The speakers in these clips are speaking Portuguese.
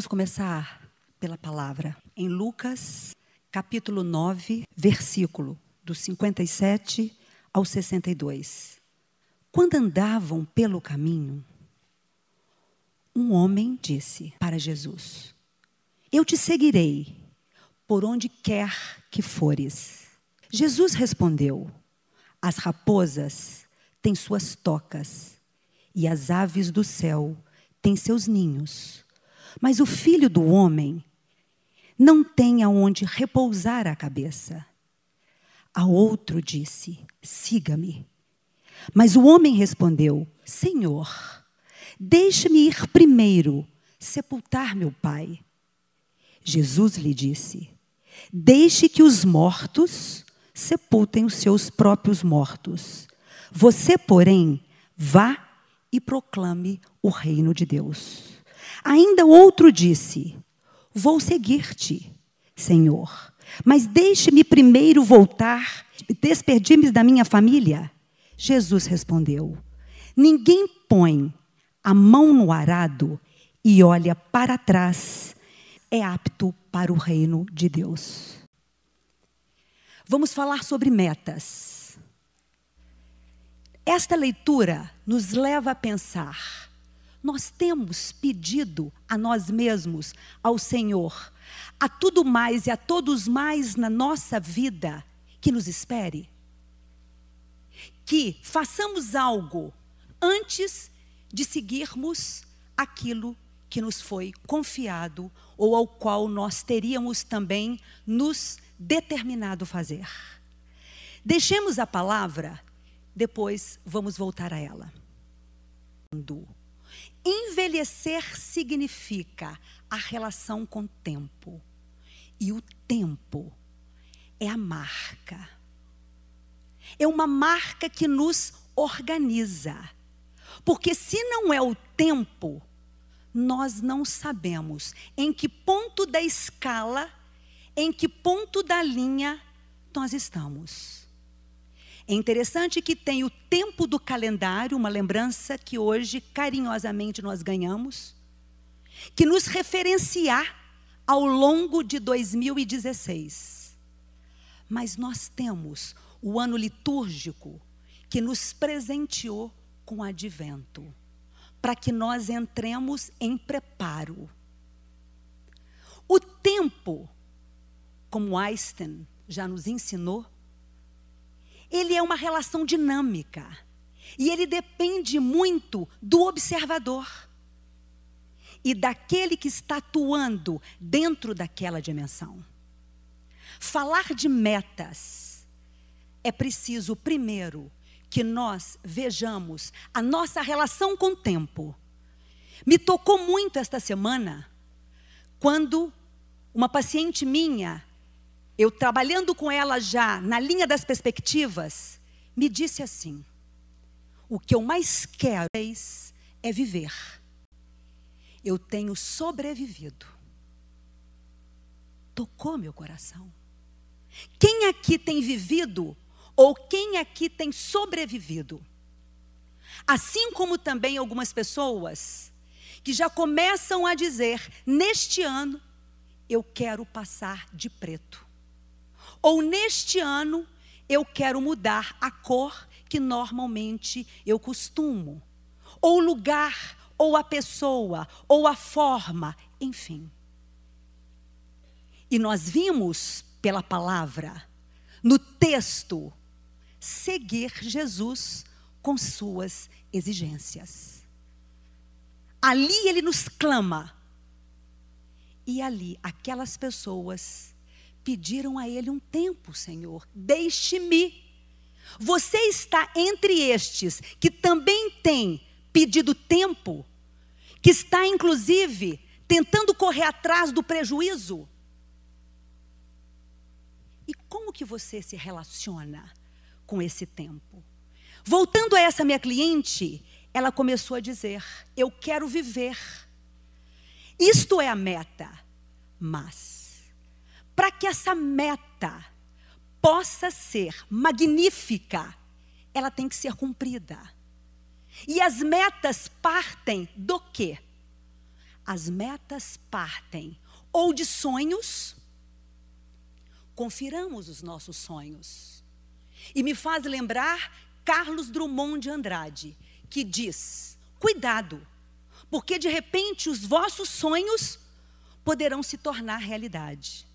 Vamos começar pela palavra. Em Lucas, capítulo 9, versículo do 57 ao 62. Quando andavam pelo caminho, um homem disse para Jesus: Eu te seguirei por onde quer que fores. Jesus respondeu: As raposas têm suas tocas e as aves do céu têm seus ninhos, mas o filho do homem não tem aonde repousar a cabeça. A outro disse: Siga-me. Mas o homem respondeu: Senhor, deixe-me ir primeiro sepultar meu pai. Jesus lhe disse: Deixe que os mortos sepultem os seus próprios mortos. Você, porém, vá e proclame o reino de Deus. Ainda outro disse: Vou seguir-te, Senhor, mas deixe-me primeiro voltar e despedir-me da minha família. Jesus respondeu: Ninguém põe a mão no arado e olha para trás, é apto para o reino de Deus. Vamos falar sobre metas. Esta leitura nos leva a pensar: nós temos pedido a nós mesmos, ao Senhor, a tudo mais e a todos mais na nossa vida que nos espere? Que façamos algo antes de seguirmos aquilo que nos foi confiado ou ao qual nós teríamos também nos determinado fazer. Deixemos a palavra, depois vamos voltar a ela. Envelhecer significa a relação com o tempo. E o tempo é a marca. É uma marca que nos organiza. Porque se não é o tempo, nós não sabemos em que ponto da escala, em que ponto da linha nós estamos. É interessante que tem o tempo do calendário, uma lembrança que hoje carinhosamente nós ganhamos, que nos referenciar ao longo de 2016. Mas nós temos o ano litúrgico que nos presenteou com o advento para que nós entremos em preparo. O tempo, como Einstein já nos ensinou, ele é uma relação dinâmica. E ele depende muito do observador e daquele que está atuando dentro daquela dimensão. Falar de metas é preciso, primeiro, que nós vejamos a nossa relação com o tempo. Me tocou muito esta semana, quando uma paciente minha, eu trabalhando com ela já na linha das perspectivas, me disse assim: o que eu mais quero é viver. Eu tenho sobrevivido. Tocou meu coração. Quem aqui tem vivido ou quem aqui tem sobrevivido? Assim como também algumas pessoas que já começam a dizer: neste ano eu quero passar de preto. Ou neste ano eu quero mudar a cor que normalmente eu costumo. Ou o lugar, ou a pessoa, ou a forma, enfim. E nós vimos pela palavra, no texto, seguir Jesus com suas exigências. Ali ele nos clama. E ali aquelas pessoas pediram a ele um tempo, Senhor, deixe-me. Você está entre estes que também tem pedido tempo, que está inclusive tentando correr atrás do prejuízo. E como que você se relaciona com esse tempo. Voltando a essa minha cliente, ela começou a dizer: Eu quero viver. Isto é a meta. Mas, para que essa meta possa ser magnífica, ela tem que ser cumprida. E as metas partem do quê? as metas partem ou de sonhos, confiramos os nossos sonhos. E me faz lembrar Carlos Drummond de Andrade, que diz: cuidado, porque de repente os vossos sonhos poderão se tornar realidade.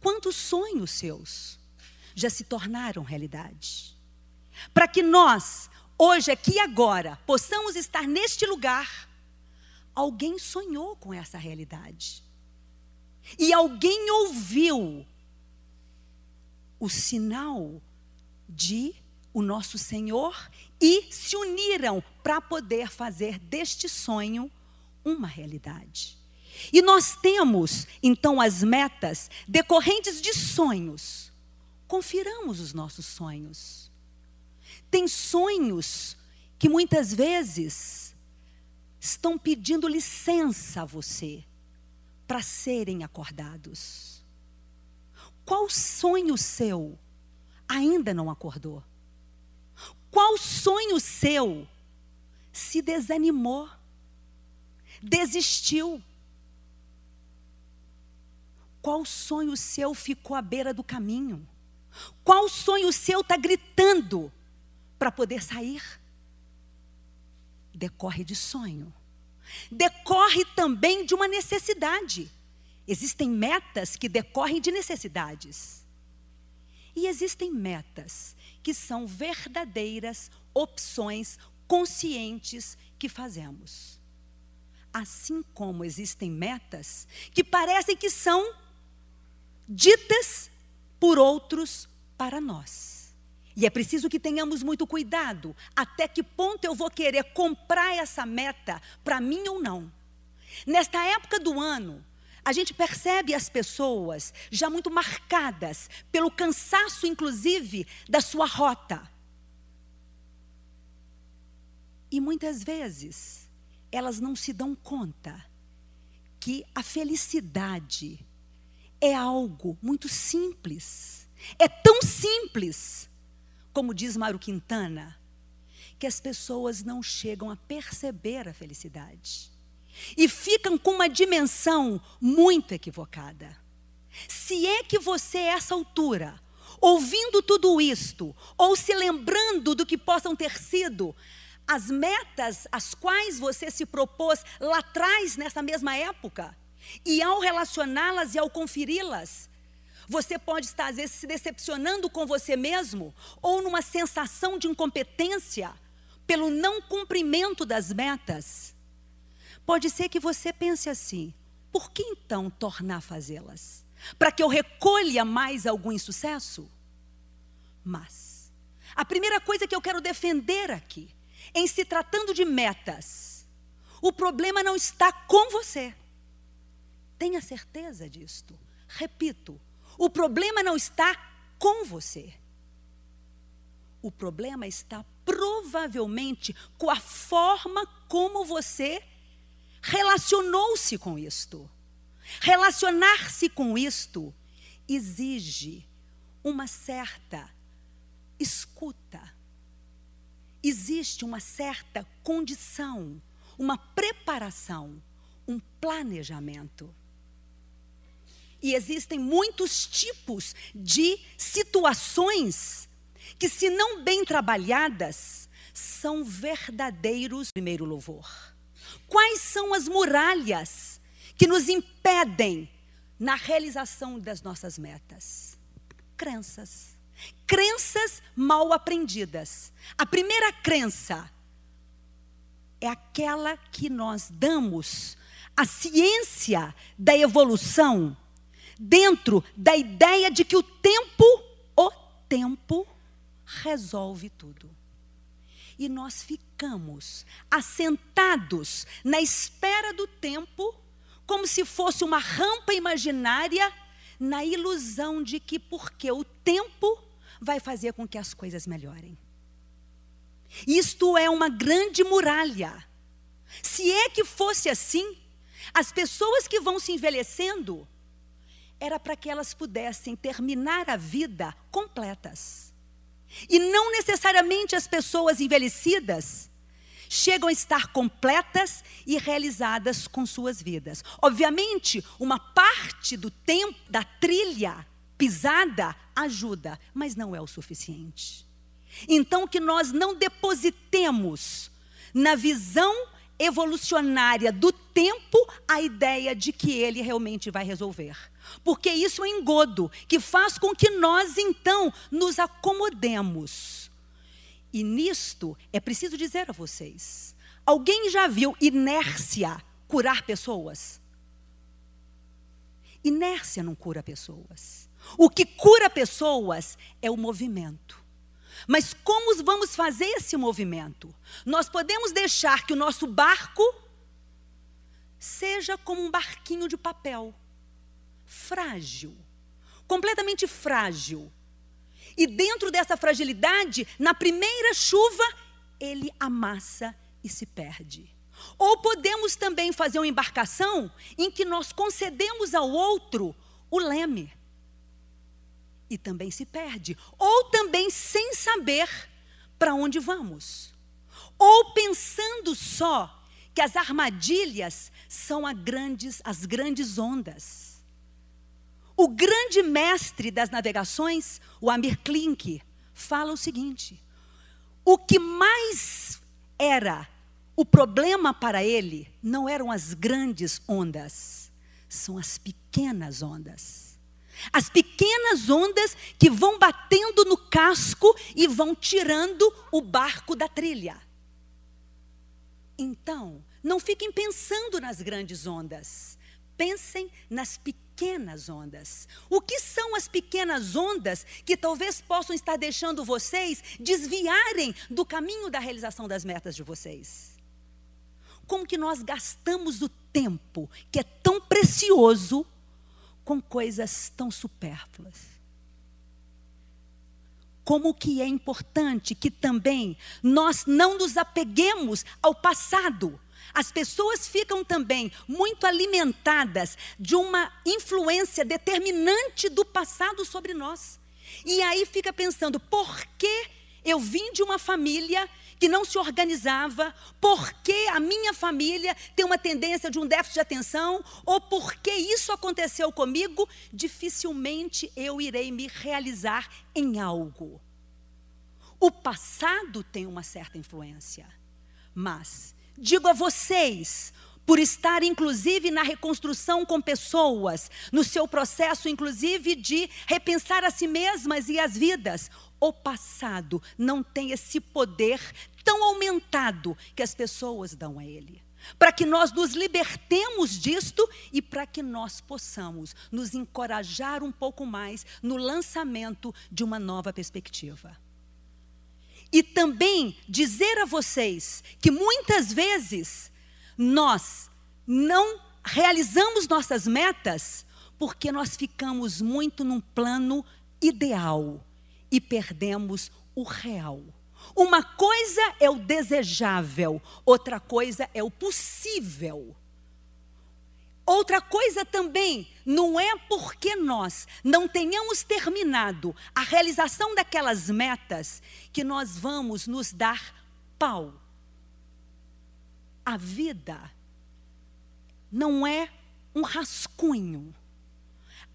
Quantos sonhos seus já se tornaram realidade? Para que nós, hoje, aqui e agora, possamos estar neste lugar, alguém sonhou com essa realidade. E alguém ouviu o sinal de o nosso Senhor e se uniram para poder fazer deste sonho uma realidade. E nós temos, então, as metas decorrentes de sonhos. Confiramos os nossos sonhos. Tem sonhos que muitas vezes estão pedindo licença a você para serem acordados. Qual sonho seu ainda não acordou? Qual sonho seu se desanimou, desistiu? Qual sonho seu ficou à beira do caminho? Qual sonho seu está gritando para poder sair? Decorre de sonho. Decorre também de uma necessidade. Existem metas que decorrem de necessidades. E existem metas que são verdadeiras opções conscientes que fazemos. Assim como existem metas que parecem que são ditas por outros para nós. E é preciso que tenhamos muito cuidado até que ponto eu vou querer comprar essa meta para mim ou não. Nesta época do ano, a gente percebe as pessoas já muito marcadas pelo cansaço, inclusive, da sua rota. E muitas vezes elas não se dão conta que a felicidade é algo muito simples. É tão simples, como diz Mário Quintana, que as pessoas não chegam a perceber a felicidade. E ficam com uma dimensão muito equivocada. Se é que você, a essa altura, ouvindo tudo isto, ou se lembrando do que possam ter sido as metas às quais você se propôs lá atrás, nessa mesma época, e ao relacioná-las e ao conferi-las, você pode estar, às vezes, se decepcionando com você mesmo, ou numa sensação de incompetência pelo não cumprimento das metas. Pode ser que você pense assim: por que então tornar a fazê-las? Para que eu recolha mais algum insucesso? Mas, a primeira coisa que eu quero defender aqui, em se tratando de metas, o problema não está com você. Tenha certeza disto. Repito, o problema não está com você. O problema está provavelmente com a forma como você relacionou-se com isto. Relacionar-se com isto exige uma certa escuta. Existe uma certa condição, uma preparação, um planejamento. E existem muitos tipos de situações que, se não bem trabalhadas, são verdadeiros primeiro louvor. Quais são as muralhas que nos impedem na realização das nossas metas? Crenças. Crenças mal aprendidas. A primeira crença é aquela que nós damos à ciência da evolução dentro da ideia de que o tempo, o tempo, resolve tudo. E nós ficamos assentados na espera do tempo, como se fosse uma rampa imaginária, na ilusão de que, porque o tempo vai fazer com que as coisas melhorem. Isto é uma grande muralha. Se é que fosse assim, as pessoas que vão se envelhecendo, era para que elas pudessem terminar a vida completas. E não necessariamente as pessoas envelhecidas chegam a estar completas e realizadas com suas vidas. Obviamente, uma parte do tempo da trilha pisada ajuda, mas não é o suficiente. Então, que nós não depositemos na visão evolucionária do tempo a ideia de que ele realmente vai resolver. Porque isso é engodo que faz com que nós então nos acomodemos. E nisto é preciso dizer a vocês: alguém já viu inércia curar pessoas? Inércia não cura pessoas. O que cura pessoas é o movimento. Mas como vamos fazer esse movimento? Nós podemos deixar que o nosso barco seja como um barquinho de papel, frágil, completamente frágil. E dentro dessa fragilidade, na primeira chuva, ele amassa e se perde. Ou podemos também fazer uma embarcação em que nós concedemos ao outro o leme e também se perde, ou também sem saber para onde vamos, ou pensando só que as armadilhas são grandes, as grandes ondas. O grande mestre das navegações, o Amir Klink, fala o seguinte: o que mais era o problema para ele não eram as grandes ondas, são as pequenas ondas. As pequenas ondas que vão batendo no casco e vão tirando o barco da trilha. Então, não fiquem pensando nas grandes ondas. Pensem nas pequenas ondas. O que são as pequenas ondas que talvez possam estar deixando vocês desviarem do caminho da realização das metas de vocês? Como que nós gastamos o tempo que é tão precioso com coisas tão supérfluas. Como que é importante que também nós não nos apeguemos ao passado. As pessoas ficam também muito alimentadas de uma influência determinante do passado sobre nós. E aí fica pensando, por que eu vim de uma família que não se organizava, porque a minha família tem uma tendência de um déficit de atenção, ou porque isso aconteceu comigo, dificilmente eu irei me realizar em algo. O passado tem uma certa influência, mas digo a vocês, por estar inclusive na reconstrução com pessoas, no seu processo inclusive de repensar a si mesmas e as vidas o passado não tem esse poder tão aumentado que as pessoas dão a ele. Para que nós nos libertemos disto e para que nós possamos nos encorajar um pouco mais no lançamento de uma nova perspectiva. E também dizer a vocês que muitas vezes nós não realizamos nossas metas porque nós ficamos muito num plano ideal e perdemos o real. Uma coisa é o desejável, outra coisa é o possível. Outra coisa também, não é porque nós não tenhamos terminado a realização daquelas metas que nós vamos nos dar pau. A vida não é um rascunho.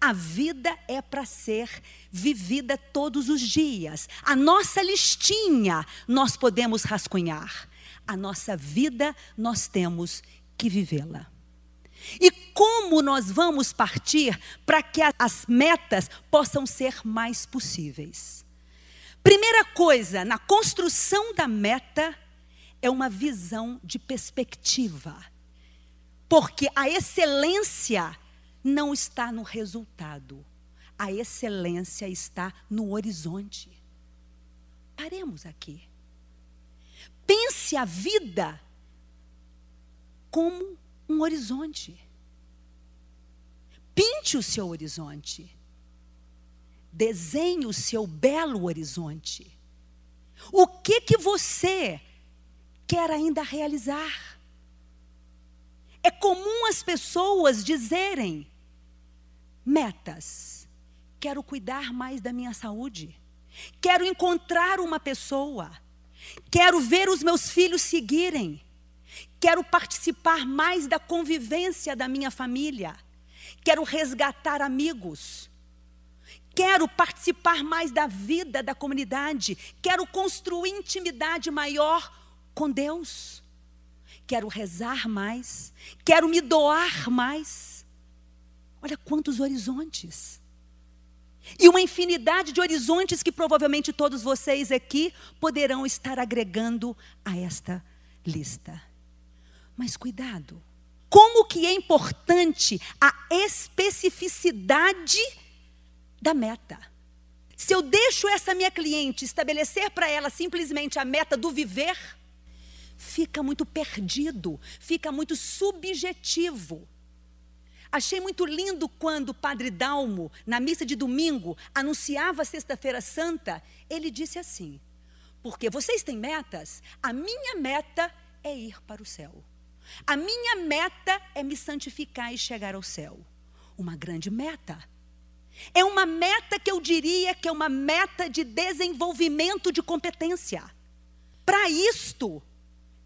A vida é para ser vivida todos os dias. A nossa listinha nós podemos rascunhar. A nossa vida nós temos que vivê-la. E como nós vamos partir para que as metas possam ser mais possíveis? Primeira coisa, na construção da meta, é uma visão de perspectiva. Porque a excelência não está no resultado. A excelência está no horizonte. Paremos aqui. Pense a vida como um horizonte. Pinte o seu horizonte. Desenhe o seu belo horizonte. O que que você quer ainda realizar? É comum as pessoas dizerem: metas. Quero cuidar mais da minha saúde. Quero encontrar uma pessoa. Quero ver os meus filhos seguirem. Quero participar mais da convivência da minha família. Quero resgatar amigos. Quero participar mais da vida da comunidade. Quero construir intimidade maior com Deus. Quero rezar mais. Quero me doar mais. Olha quantos horizontes. E uma infinidade de horizontes que provavelmente todos vocês aqui poderão estar agregando a esta lista. Mas cuidado. Como que é importante a especificidade da meta. Se eu deixo essa minha cliente estabelecer para ela simplesmente a meta do viver, fica muito perdido, fica muito subjetivo. Achei muito lindo quando o padre Dalmo, na missa de domingo, anunciava a Sexta-feira Santa, ele disse assim: Porque vocês têm metas, a minha meta é ir para o céu. A minha meta é me santificar e chegar ao céu. Uma grande meta. É uma meta que eu diria que é uma meta de desenvolvimento de competência. Para isto,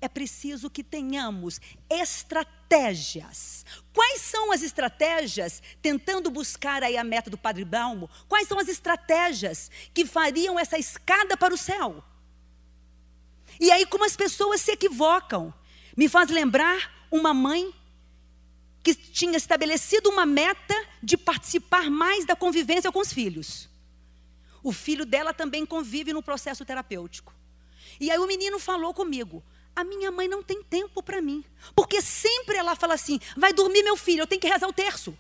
é preciso que tenhamos estratégias. Quais são as estratégias, tentando buscar aí a meta do Padre Balmo, quais são as estratégias que fariam essa escada para o céu? E aí, como as pessoas se equivocam, me faz lembrar uma mãe que tinha estabelecido uma meta de participar mais da convivência com os filhos. O filho dela também convive no processo terapêutico. E aí o menino falou comigo: a minha mãe não tem tempo para mim. Porque sempre ela fala assim: vai dormir, meu filho, eu tenho que rezar o terço.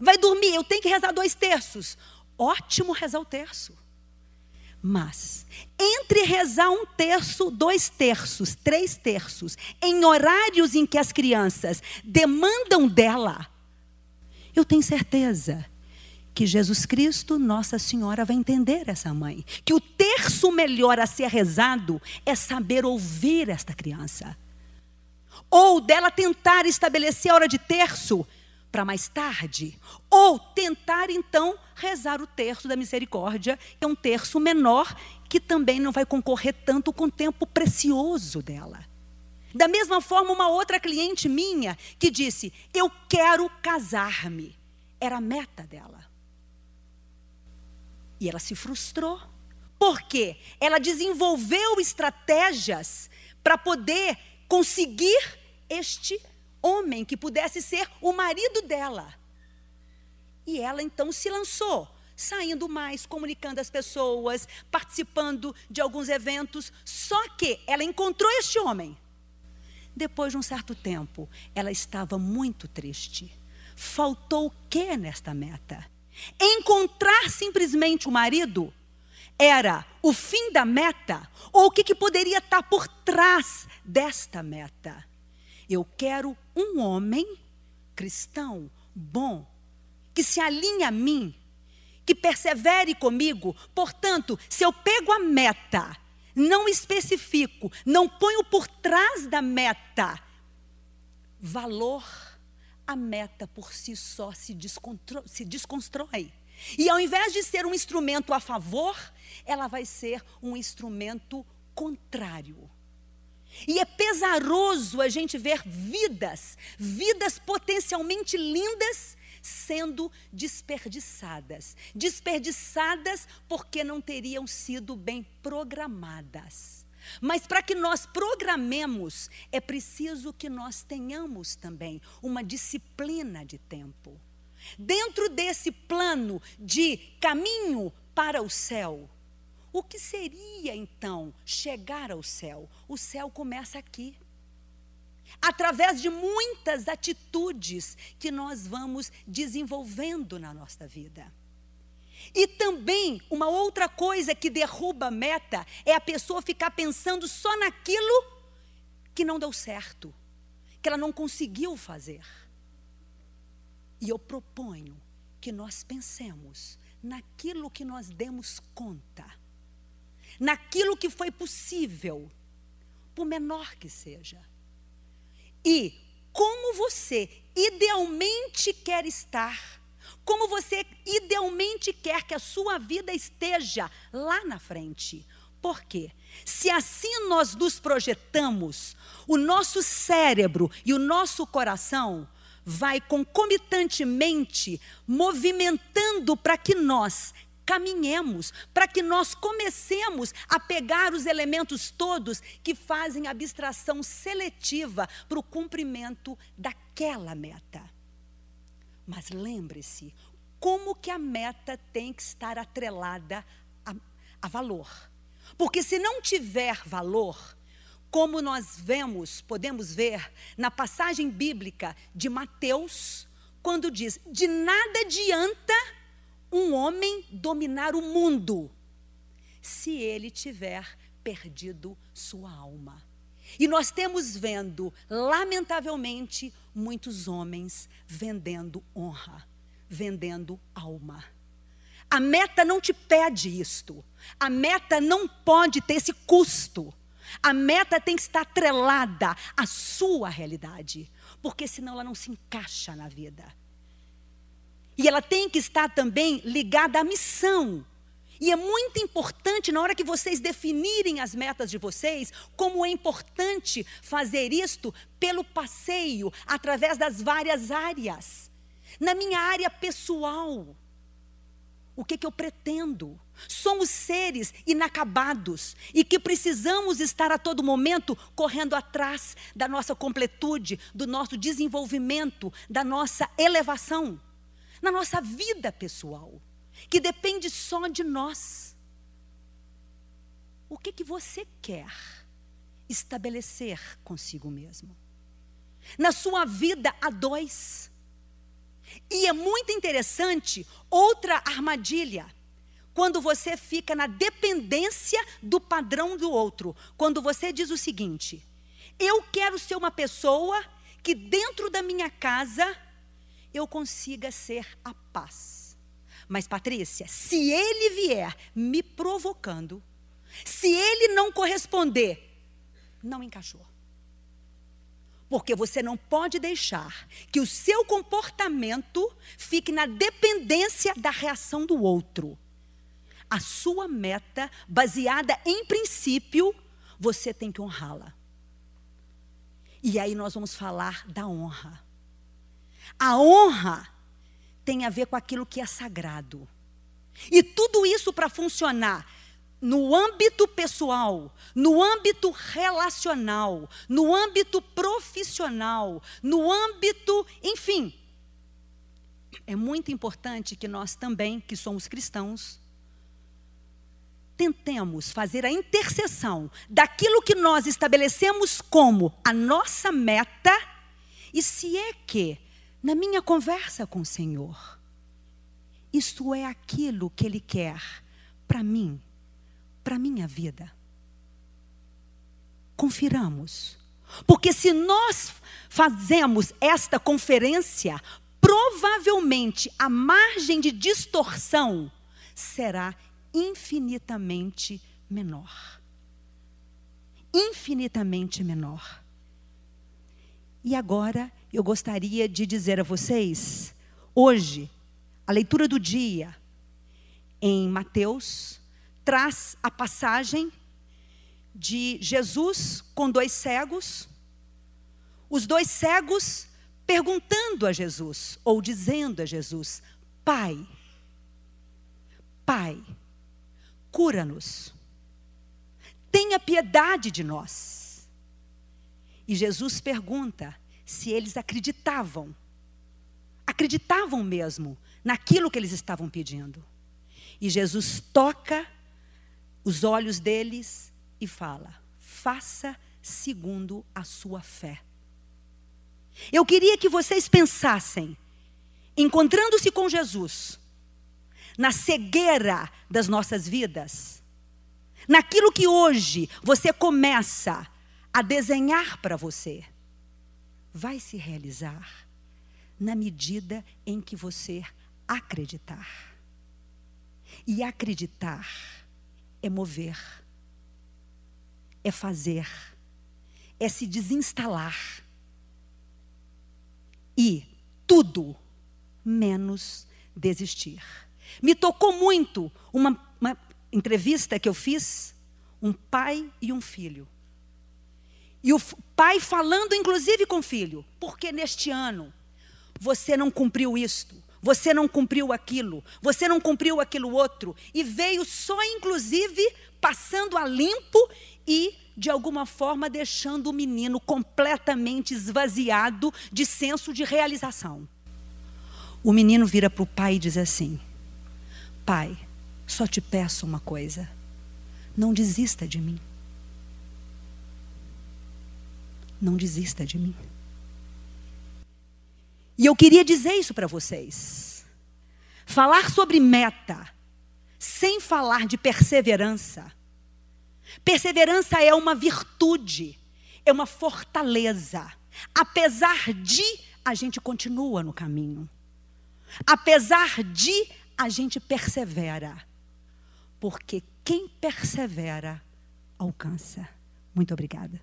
Vai dormir, eu tenho que rezar dois terços. Ótimo rezar o terço. Mas, entre rezar um terço, dois terços, três terços, em horários em que as crianças demandam dela, eu tenho certeza que Jesus Cristo, Nossa Senhora, vai entender essa mãe. Que o terço melhor a ser rezado é saber ouvir esta criança. Ou dela tentar estabelecer a hora de terço para mais tarde. Ou tentar, então, rezar o terço da misericórdia, que é um terço menor, que também não vai concorrer tanto com o tempo precioso dela. Da mesma forma, uma outra cliente minha que disse: Eu quero casar-me. Era a meta dela. E ela se frustrou. Por quê? Ela desenvolveu estratégias para poder conseguir este homem que pudesse ser o marido dela. E ela então se lançou, saindo mais, comunicando às pessoas, participando de alguns eventos. Só que ela encontrou este homem. Depois de um certo tempo, ela estava muito triste. Faltou o que nesta meta? Encontrar simplesmente o marido era o fim da meta ou o que, que poderia estar por trás desta meta? Eu quero um homem cristão, bom, que se alinhe a mim, que persevere comigo. Portanto, se eu pego a meta, não especifico, não ponho por trás da meta valor a meta por si só se, se desconstrói. E ao invés de ser um instrumento a favor, ela vai ser um instrumento contrário. E é pesaroso a gente ver vidas, vidas potencialmente lindas, sendo desperdiçadas. Desperdiçadas porque não teriam sido bem programadas. Mas para que nós programemos, é preciso que nós tenhamos também uma disciplina de tempo. Dentro desse plano de caminho para o céu, o que seria então chegar ao céu? O céu começa aqui. Através de muitas atitudes que nós vamos desenvolvendo na nossa vida. E também, uma outra coisa que derruba a meta é a pessoa ficar pensando só naquilo que não deu certo, que ela não conseguiu fazer. E eu proponho que nós pensemos naquilo que nós demos conta, naquilo que foi possível, por menor que seja. E como você idealmente quer estar como você idealmente quer que a sua vida esteja lá na frente. Por quê? Se assim nós nos projetamos, o nosso cérebro e o nosso coração vai concomitantemente movimentando para que nós caminhemos, para que nós comecemos a pegar os elementos todos que fazem abstração seletiva para o cumprimento daquela meta. Mas lembre-se, como que a meta tem que estar atrelada a, a valor? Porque se não tiver valor, como nós vemos, podemos ver na passagem bíblica de Mateus, quando diz: de nada adianta um homem dominar o mundo se ele tiver perdido sua alma. E nós temos vendo, lamentavelmente, muitos homens vendendo honra, vendendo alma. A meta não te pede isto. A meta não pode ter esse custo. A meta tem que estar atrelada à sua realidade, porque senão ela não se encaixa na vida. E ela tem que estar também ligada à missão. E é muito importante, na hora que vocês definirem as metas de vocês, como é importante fazer isto pelo passeio, através das várias áreas. Na minha área pessoal, o que, que eu pretendo? Somos seres inacabados e que precisamos estar a todo momento correndo atrás da nossa completude, do nosso desenvolvimento, da nossa elevação na nossa vida pessoal, que depende só de nós. O que, que você quer estabelecer consigo mesmo? Na sua vida a dois. E é muito interessante outra armadilha. Quando você fica na dependência do padrão do outro. Quando você diz o seguinte: eu quero ser uma pessoa que dentro da minha casa eu consiga ser a paz. Mas, Patrícia, se ele vier me provocando, se ele não corresponder, não encaixou. Porque você não pode deixar que o seu comportamento fique na dependência da reação do outro. A sua meta, baseada em princípio, você tem que honrá-la. E aí nós vamos falar da honra. A honra tem a ver com aquilo que é sagrado. E tudo isso para funcionar no âmbito pessoal, no âmbito relacional, no âmbito profissional, no âmbito, enfim. É muito importante que nós também, que somos cristãos, tentemos fazer a interseção daquilo que nós estabelecemos como a nossa meta, e se é que na minha conversa com o Senhor. Isto é aquilo que Ele quer para mim, para minha vida. Confiramos. Porque se nós fazemos esta conferência, provavelmente a margem de distorção será infinitamente menor. Infinitamente menor. E agora eu gostaria de dizer a vocês, hoje, a leitura do dia em Mateus traz a passagem de Jesus com dois cegos, os dois cegos perguntando a Jesus, ou dizendo a Jesus: Pai, Pai, cura-nos, tenha piedade de nós. E Jesus pergunta: se eles acreditavam. Acreditavam mesmo naquilo que eles estavam pedindo. E Jesus toca os olhos deles e fala: faça segundo a sua fé. Eu queria que vocês pensassem, encontrando-se com Jesus, na cegueira das nossas vidas, naquilo que hoje você começa a desenhar para você vai se realizar na medida em que você acreditar. E acreditar é mover, é fazer, é se desinstalar. E tudo menos desistir. Me tocou muito uma, uma entrevista que eu fiz um pai e um filho. E o pai falando, inclusive, com o filho, porque neste ano você não cumpriu isto, você não cumpriu aquilo, você não cumpriu aquilo outro, e veio só, inclusive, passando a limpo e, de alguma forma, deixando o menino completamente esvaziado de senso de realização. O menino vira para o pai e diz assim: Pai, só te peço uma coisa, não desista de mim. Não desista de mim. E eu queria dizer isso para vocês. Falar sobre meta, sem falar de perseverança. Perseverança é uma virtude, é uma fortaleza. Apesar de, a gente continua no caminho. Apesar de, a gente persevera. Porque quem persevera, alcança. Muito obrigada.